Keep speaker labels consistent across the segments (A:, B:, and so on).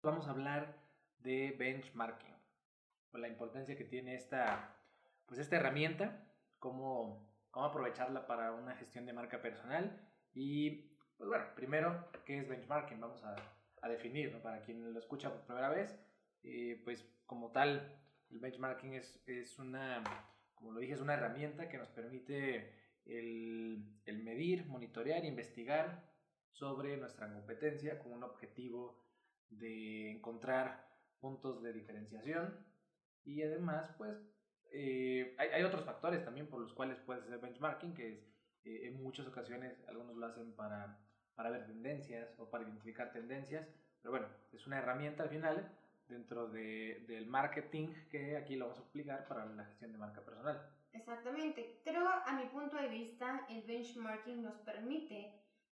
A: Vamos a hablar de benchmarking, la importancia que tiene esta, pues esta herramienta, cómo, cómo aprovecharla para una gestión de marca personal y, pues bueno, primero, ¿qué es benchmarking? Vamos a, a definir, Para quien lo escucha por primera vez, eh, pues como tal, el benchmarking es, es una, como lo dije, es una herramienta que nos permite el, el medir, monitorear, investigar sobre nuestra competencia con un objetivo de encontrar puntos de diferenciación y además pues eh, hay, hay, otros factores también por los cuales puede ser benchmarking que es eh, en muchas ocasiones algunos lo hacen para, para ver tendencias o para identificar tendencias pero bueno es una herramienta al final dentro de, del marketing que aquí lo vamos a aplicar para la gestión de marca personal.
B: Exactamente. Pero a mi punto de vista, el benchmarking nos permite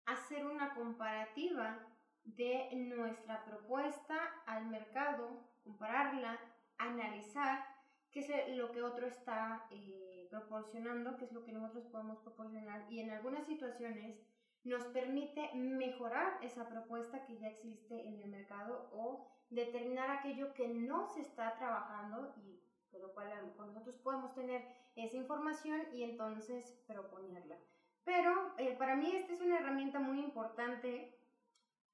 B: hacer una comparativa de nuestra propuesta al mercado, compararla, analizar qué es lo que otro está eh, proporcionando, qué es lo que nosotros podemos proporcionar y en algunas situaciones nos permite mejorar esa propuesta que ya existe en el mercado o determinar aquello que no se está trabajando y por lo cual a lo mejor nosotros podemos tener esa información y entonces proponerla. Pero eh, para mí esta es una herramienta muy importante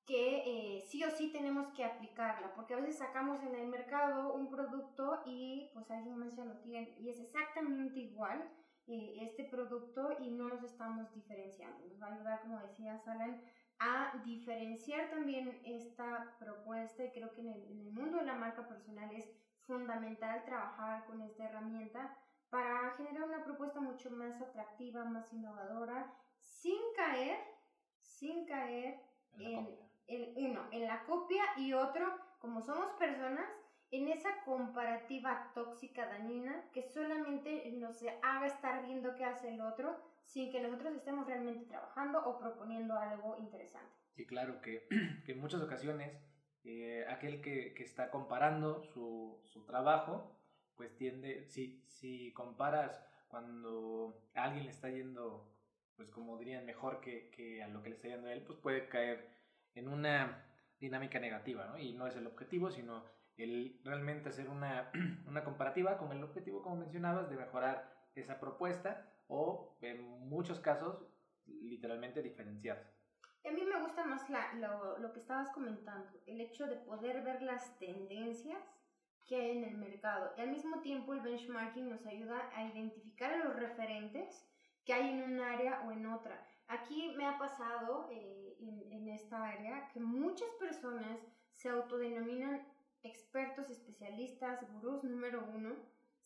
B: que eh, sí o sí tenemos que aplicarla, porque a veces sacamos en el mercado un producto y pues alguien más ya lo tiene y es exactamente igual eh, este producto y no nos estamos diferenciando. Nos va a ayudar, como decía Salan, a diferenciar también esta propuesta y creo que en el, en el mundo de la marca personal es fundamental trabajar con esta herramienta para generar una propuesta mucho más atractiva, más innovadora, sin caer, sin caer en, en, uno, en la copia y otro, como somos personas, en esa comparativa tóxica dañina que solamente nos haga estar viendo qué hace el otro sin que nosotros estemos realmente trabajando o proponiendo algo interesante.
A: Sí, claro, que, que en muchas ocasiones eh, aquel que, que, está comparando su, su, trabajo, pues tiende, si, si comparas cuando a alguien le está yendo, pues como dirían, mejor que, que a lo que le está yendo a él, pues puede caer en una dinámica negativa, ¿no? Y no es el objetivo, sino el realmente hacer una, una comparativa con el objetivo, como mencionabas, de mejorar esa propuesta o en muchos casos literalmente diferenciarse.
B: A mí me gusta más la, lo, lo, que estabas comentando, el hecho de poder ver las tendencias que hay en el mercado. Y al mismo tiempo el benchmarking nos ayuda a identificar a los referentes que hay en un área o en otra. Aquí me ha pasado eh, en, en esta área que muchas personas se autodenominan expertos, especialistas, gurús número uno,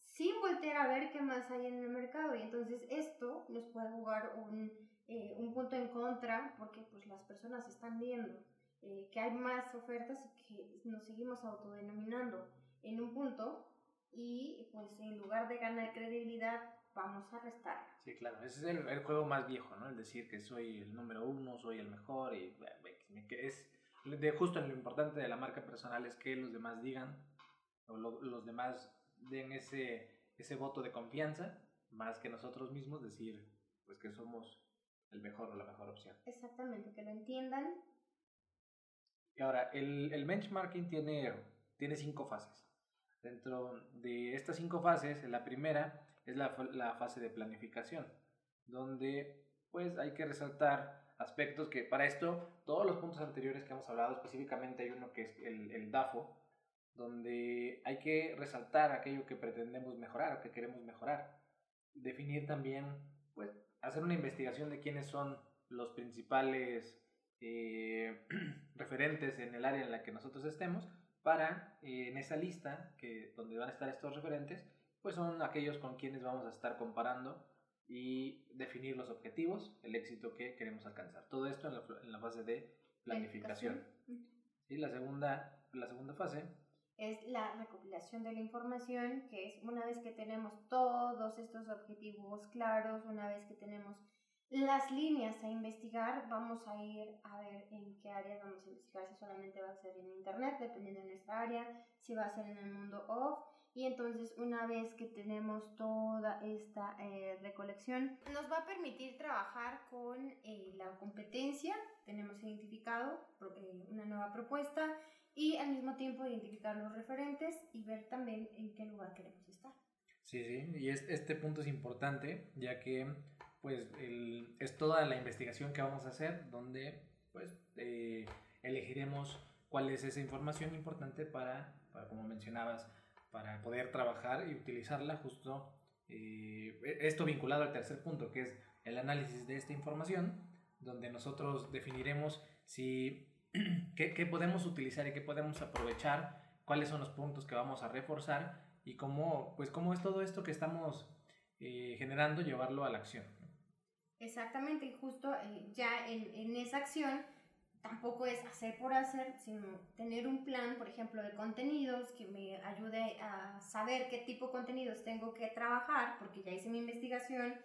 B: sin voltear a ver qué más hay en el mercado. Y entonces esto nos puede jugar un, eh, un punto en contra porque pues las personas están viendo eh, que hay más ofertas y que nos seguimos autodenominando en un punto y pues en lugar de ganar credibilidad vamos a restar.
A: Sí, claro, ese es el, el, juego más viejo, ¿no? El decir que soy el número uno, soy el mejor y es de justo lo importante de la marca personal es que los demás digan o lo, los demás den ese, ese voto de confianza más que nosotros mismos decir pues que somos el mejor o la mejor opción.
B: Exactamente, que lo entiendan.
A: Y ahora, el, el benchmarking tiene, tiene cinco fases. Dentro de estas cinco fases, la primera es la, la fase de planificación, donde pues hay que resaltar aspectos que para esto, todos los puntos anteriores que hemos hablado, específicamente hay uno que es el, el DAFO, donde hay que resaltar aquello que pretendemos mejorar o que queremos mejorar. Definir también, pues, hacer una investigación de quiénes son los principales eh, referentes en el área en la que nosotros estemos, para eh, en esa lista, que, donde van a estar estos referentes, pues son aquellos con quienes vamos a estar comparando y definir los objetivos, el éxito que queremos alcanzar. Todo esto en la, en la fase de planificación. Y la segunda, la segunda fase
B: es la recopilación de la información, que es una vez que tenemos todos estos objetivos claros, una vez que tenemos las líneas a investigar, vamos a ir a ver en qué área vamos a investigar, si solamente va a ser en Internet, dependiendo de nuestra área, si va a ser en el mundo off, y entonces una vez que tenemos toda esta eh, recolección, nos va a permitir trabajar con eh, la competencia, tenemos identificado eh, una nueva propuesta y al mismo tiempo identificar los referentes y ver también en qué lugar queremos estar.
A: Sí, sí, y este punto es importante ya que pues es toda la investigación que vamos a hacer donde pues eh, elegiremos cuál es esa información importante para, para, como mencionabas, para poder trabajar y utilizarla justo eh, esto vinculado al tercer punto que es el análisis de esta información donde nosotros definiremos si qué, podemos utilizar y qué podemos aprovechar, cuáles son los puntos que vamos a reforzar y cómo, pues cómo es todo esto que estamos eh, generando llevarlo a la acción.
B: Exactamente, y justo eh, ya en, en, esa acción tampoco es hacer por hacer, sino tener un plan, por ejemplo, de contenidos que me ayude a saber qué tipo de contenidos tengo que trabajar, porque ya hice mi investigación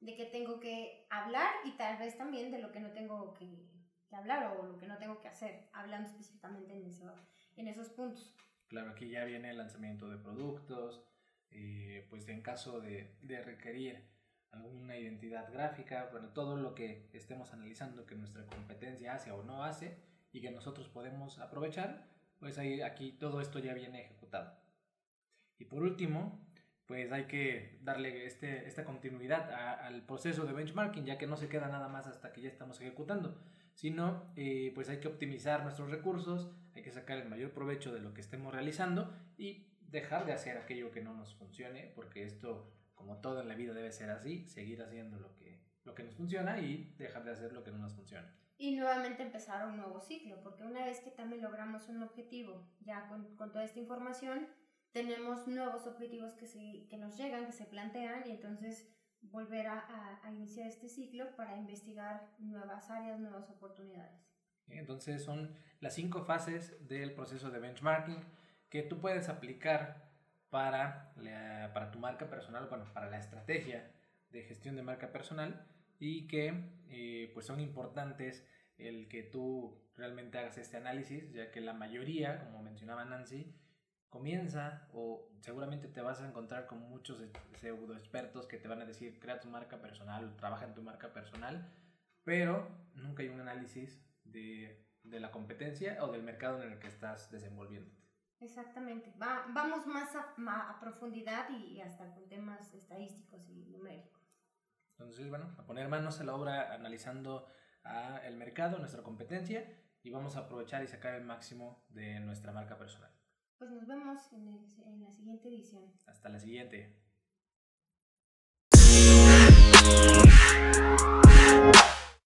B: de qué tengo que hablar y tal vez también de lo que no tengo que, hablar o lo que no tengo que hacer, hablando específicamente en, eso, en esos puntos.
A: Claro, aquí ya viene el lanzamiento de productos, eh, pues en caso de, de, requerir alguna identidad gráfica, bueno, todo lo que estemos analizando que nuestra competencia hace o no hace y que nosotros podemos aprovechar, pues ahí, aquí todo esto ya viene ejecutado. Y por último, pues hay que darle este, esta continuidad al proceso de benchmarking, ya que no se queda nada más hasta que ya estamos ejecutando, sino eh, pues hay que optimizar nuestros recursos, hay que sacar el mayor provecho de lo que estemos realizando y dejar de hacer aquello que no nos funcione, porque esto, como todo en la vida debe ser así, seguir haciendo lo que, lo que nos funciona y dejar de hacer lo que no nos funciona.
B: Y nuevamente empezar un nuevo ciclo, porque una vez que también logramos un objetivo ya con, con toda esta información, tenemos nuevos objetivos que, se, que nos llegan, que se plantean y entonces volver a, a, iniciar este ciclo para investigar nuevas áreas, nuevas oportunidades.
A: Entonces son las cinco fases del proceso de benchmarking que tú puedes aplicar para, para tu marca personal, bueno, para la estrategia de gestión de marca personal y que eh, pues son importantes el que tú realmente hagas este análisis, ya que la mayoría, como mencionaba Nancy, comienza o seguramente te vas a encontrar con muchos pseudo expertos que te van a decir crea tu marca personal, trabaja en tu marca personal, pero nunca hay un análisis de, de la competencia o del mercado en el que estás desenvolviéndote.
B: Exactamente, Va, vamos más a, a, profundidad y hasta con temas estadísticos y numéricos.
A: Entonces, bueno, a poner manos a la obra analizando a el mercado, nuestra competencia y vamos a aprovechar y sacar el máximo de nuestra marca personal.
B: Pues nos vemos en, el, en la siguiente edición.
A: Hasta la siguiente.